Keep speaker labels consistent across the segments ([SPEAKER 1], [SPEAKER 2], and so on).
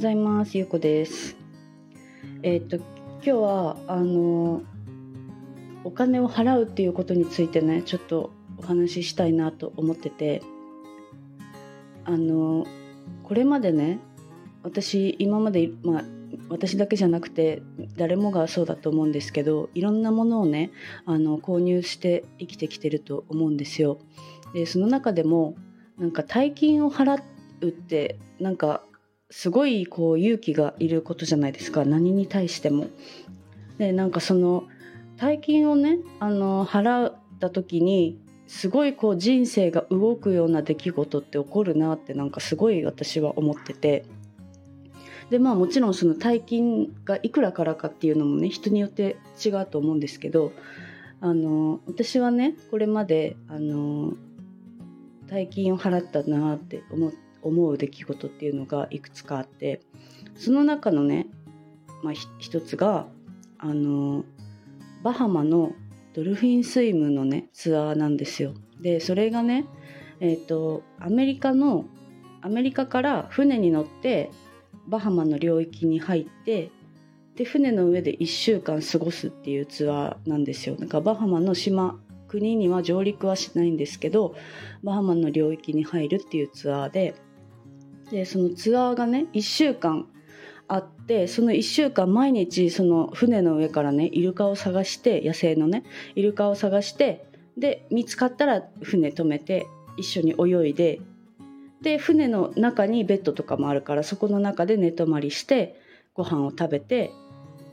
[SPEAKER 1] ございますゆうこですえー、っと今日はあのお金を払うっていうことについてねちょっとお話ししたいなと思っててあのこれまでね私今までまあ私だけじゃなくて誰もがそうだと思うんですけどいろんなものをねあの購入して生きてきてると思うんですよ。でその中でもなんか大金を払うってなんかすごいこう勇気がいることじゃないですか何に対しても。でなんかその大金をねあの払った時にすごいこう人生が動くような出来事って起こるなってなんかすごい私は思っててでまあもちろんその大金がいくらからかっていうのもね人によって違うと思うんですけどあの私はねこれまであの大金を払ったなって思っ思う出来事っていうのがいくつかあってその中のね、まあ、一つがあのバハマのドルフィンスイムのねツアーなんですよ。でそれがねえっ、ー、とアメリカのアメリカから船に乗ってバハマの領域に入ってで船の上で1週間過ごすっていうツアーなんですよ。なんかバハマの島国には上陸はしないんですけどバハマの領域に入るっていうツアーででそのツアーがね1週間あってその1週間毎日その船の上からねイルカを探して野生のねイルカを探してで見つかったら船止めて一緒に泳いでで船の中にベッドとかもあるからそこの中で寝泊まりしてご飯を食べて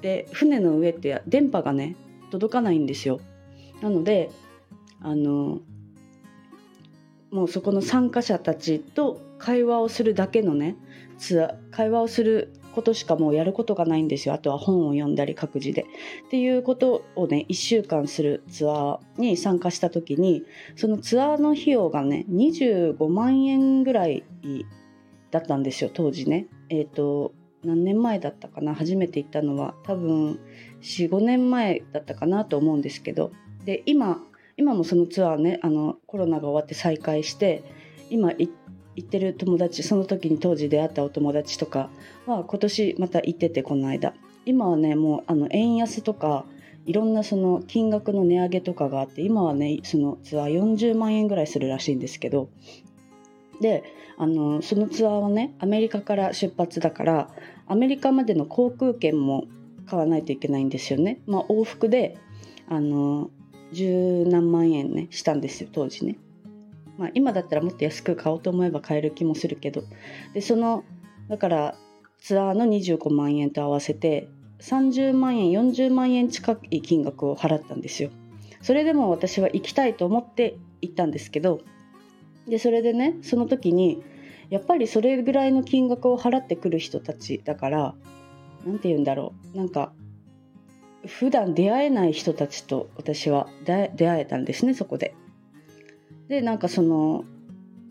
[SPEAKER 1] で船の上って電波がね届かないんですよ。なのであのもうそこの参加者たちと会話をするだけのねツアー会話をすることしかもうやることがないんですよあとは本を読んだり各自で。っていうことをね1週間するツアーに参加した時にそのツアーの費用がね25万円ぐらいだったんですよ当時ね。えっ、ー、と何年前だったかな？初めて行ったのは多分45年前だったかなと思うんですけどで今今もそのツアーねあのコロナが終わって再開して今行って行ってる友達その時に当時出会ったお友達とかは今年また行っててこの間今はねもうあの円安とかいろんなその金額の値上げとかがあって今はねそのツアー40万円ぐらいするらしいんですけどであのそのツアーはねアメリカから出発だからアメリカまでの航空券も買わないといけないんですよね。まあ、往復であの十何万円ねしたんですよ当時ね。まあ、今だったらもっと安く買おうと思えば買える気もするけど。でそのだからツアーの25万円と合わせて30万円40万円近い金額を払ったんですよ。それでも私は行きたいと思って行ったんですけどでそれでねその時にやっぱりそれぐらいの金額を払ってくる人たちだから何て言うんだろう。なんか普段出会えない人たちと私は出会えたんですねそこで。でなんかその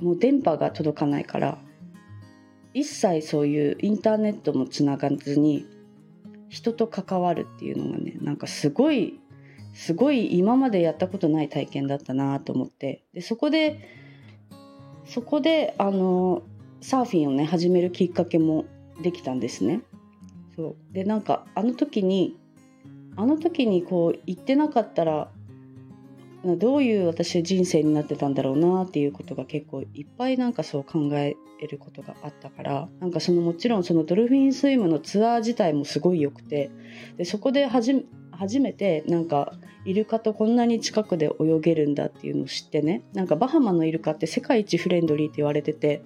[SPEAKER 1] もう電波が届かないから一切そういうインターネットもつながずに人と関わるっていうのがねなんかすごいすごい今までやったことない体験だったなと思ってでそこでそこであのサーフィンをね始めるきっかけもできたんですね。そうでなんかあの時にあの時にこう言ってなかったらどういう私人生になってたんだろうなっていうことが結構いっぱいなんかそう考えることがあったからなんかそのもちろんそのドルフィンスイムのツアー自体もすごい良くてでそこで初めてなんかイルカとこんなに近くで泳げるんだっていうのを知ってねなんかバハマのイルカって世界一フレンドリーって言われてて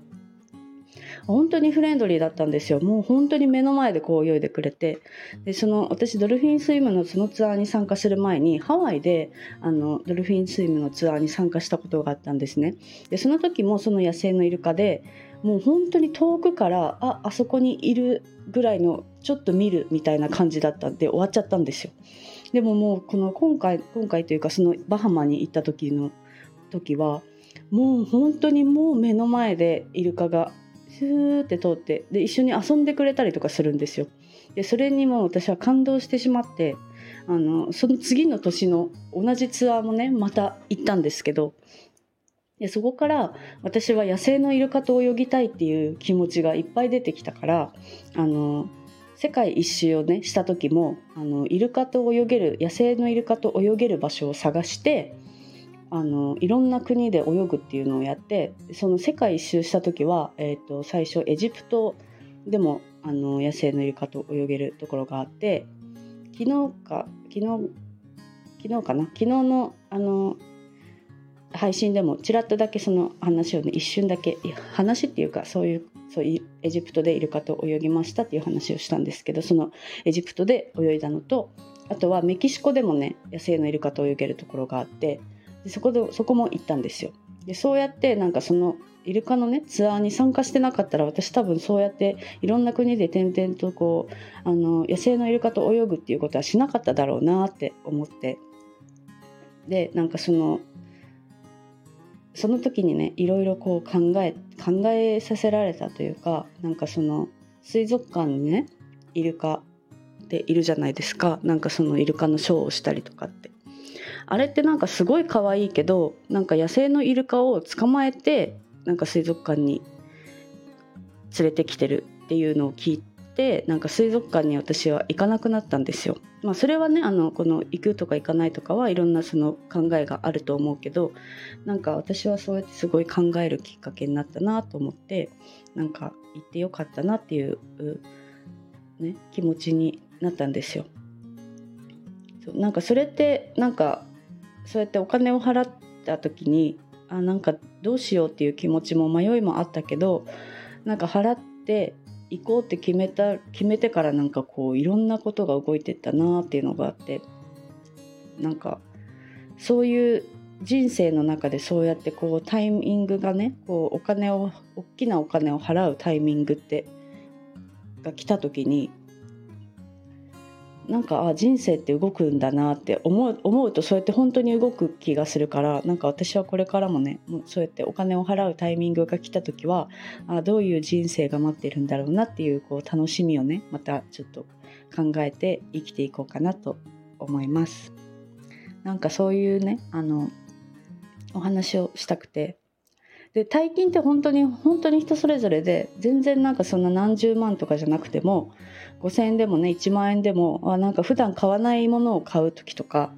[SPEAKER 1] 本当にフレンドリーだったんですよ。もう本当に目の前でこう泳いでくれて。でその私ドルフィンスイムのそのツアーに参加する前にハワイであのドルフィンスイムのツアーに参加したことがあったんですね。でその時もその野生のイルカでもう本当に遠くからああそこにいるぐらいのちょっと見るみたいな感じだったんで終わっちゃったんですよ。でももうこの今回今回というかそのバハマに行った時の時はもう本当にもう目の前でイルカがスーって通ってで一緒に遊んでくれたりとかするんですよ。でそれにも私は感動してしまってあのその次の年の同じツアーもねまた行ったんですけどでそこから私は野生のイルカと泳ぎたいっていう気持ちがいっぱい出てきたからあの世界一周をねした時もあのイルカと泳げる野生のイルカと泳げる場所を探してあのいろんな国で泳ぐっていうのをやってその世界一周した時は、えーと、最初エジプトでもあの野生のイルカと泳げるところがあって昨日か昨日昨日かな？昨日のあの配信でもちらっとだけその話をね一瞬だけ話っていうかそういうそうエジプトでイルカと泳ぎましたっていう話をしたんですけどそのエジプトで泳いだのとあとはメキシコでもね野生のイルカと泳げるところがあってでそこでそこも行ったんですよ。でそうやってなんかそのイルカのねツアーに参加してなかったら私多分そうやっていろんな国で点々とこうあの野生のイルカと泳ぐっていうことはしなかっただろうなって思って。でなんかそのその時にねいろいろこう考え考えさせられたというかなんかその水族館にねイルカっているじゃないですか。なんかそのイルカのショーをしたりとかって。あれってなんかすごい可愛いけどなんか野生のイルカを捕まえてなんか水族館に連れてきてるっていうのを聞いてなんか水族館に私は行かなくなったんですよ。まあ、それはねあのこの行くとか行かないとかはいろんなその考えがあると思うけどなんか私はそうやってすごい考えるきっかけになったなと思ってなんか行ってよかったなっていう、ね、気持ちになったんですよ。そうなんかそれってなんかそうやってお金を払った時にあなんかどうしようっていう気持ちも迷いもあったけどなんか払って行こうって決めた決めてからなんかこういろんなことが動いてったなっていうのがあってなんかそういう人生の中でそうやってこうタイミングがねこうお金を大きなお金を払うタイミングってが来た時になんかあ人生って動くんだなって思う思うとそうやって本当に動く気がするからなんか私はこれからもねそうやってお金を払うタイミングが来た時はあどういう人生が待ってるんだろうなっていうこう楽しみをねまたちょっと考えて生きていこうかなと思います。なんかそういうねあのお話をしたくてで大金って本当に本当に人それぞれで全然なんかそんな何十万とかじゃなくても5,000円でもね1万円でもあなんか普段買わないものを買う時とか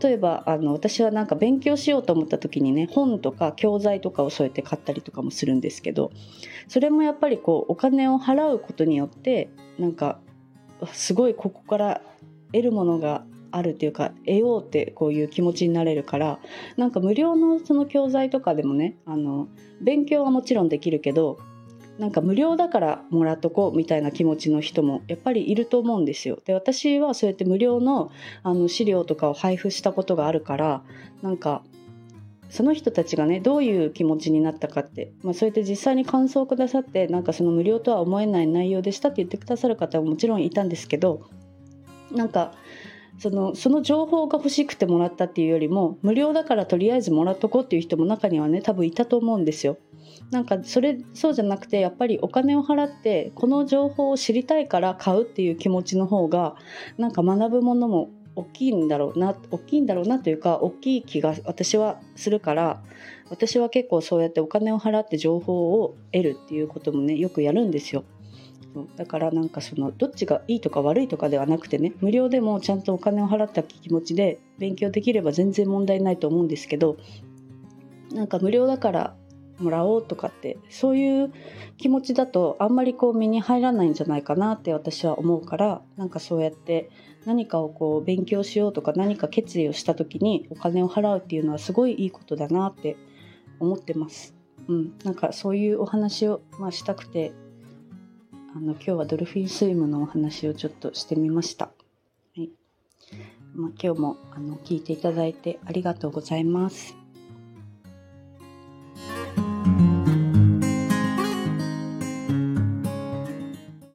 [SPEAKER 1] 例えばあの私はなんか勉強しようと思った時にね本とか教材とかをそうやって買ったりとかもするんですけどそれもやっぱりこうお金を払うことによってなんかすごいここから得るものがあるっていうか得ようってこういう気持ちになれるからなんか無料のその教材とかでもねあの勉強はもちろんできるけどなんか無料だからもらっとこうみたいな気持ちの人もやっぱりいると思うんですよ。で私はそうやって無料のあの資料とかを配布したことがあるからなんかその人たちがねどういう気持ちになったかって、まあ、そうやって実際に感想をくださってなんかその無料とは思えない内容でしたって言ってくださる方ももちろんいたんですけどなんかそのその情報が欲しくてもらったっていうよりも無料だからとりあえずもらっとこうっていう人も中にはね多分いたと思うんですよ。なんかそれそうじゃなくてやっぱりお金を払ってこの情報を知りたいから買うっていう気持ちの方がなんか学ぶものも大きいんだろうな大きいんだろうなというか大きい気が私はするから私は結構そうやってお金を払って情報を得るっていうこともねよくやるんですよ。だからなんかそのどっちがいいとか悪いとかではなくてね無料でもちゃんとお金を払った気持ちで勉強できれば全然問題ないと思うんですけどなんか無料だからもらおうとかってそういう気持ちだとあんまりこう身に入らないんじゃないかなって私は思うからなんかそうやって何かをこう勉強しようとか何か決意をした時にお金を払うっていうのはすごいいいことだなって思ってます。うん、なんかそういうお話を、まあ、したくてあの今日はドルフィンスイムのお話をちょっとしてみました。はいまあ、今日もあの聞いていただいてありがとうございます。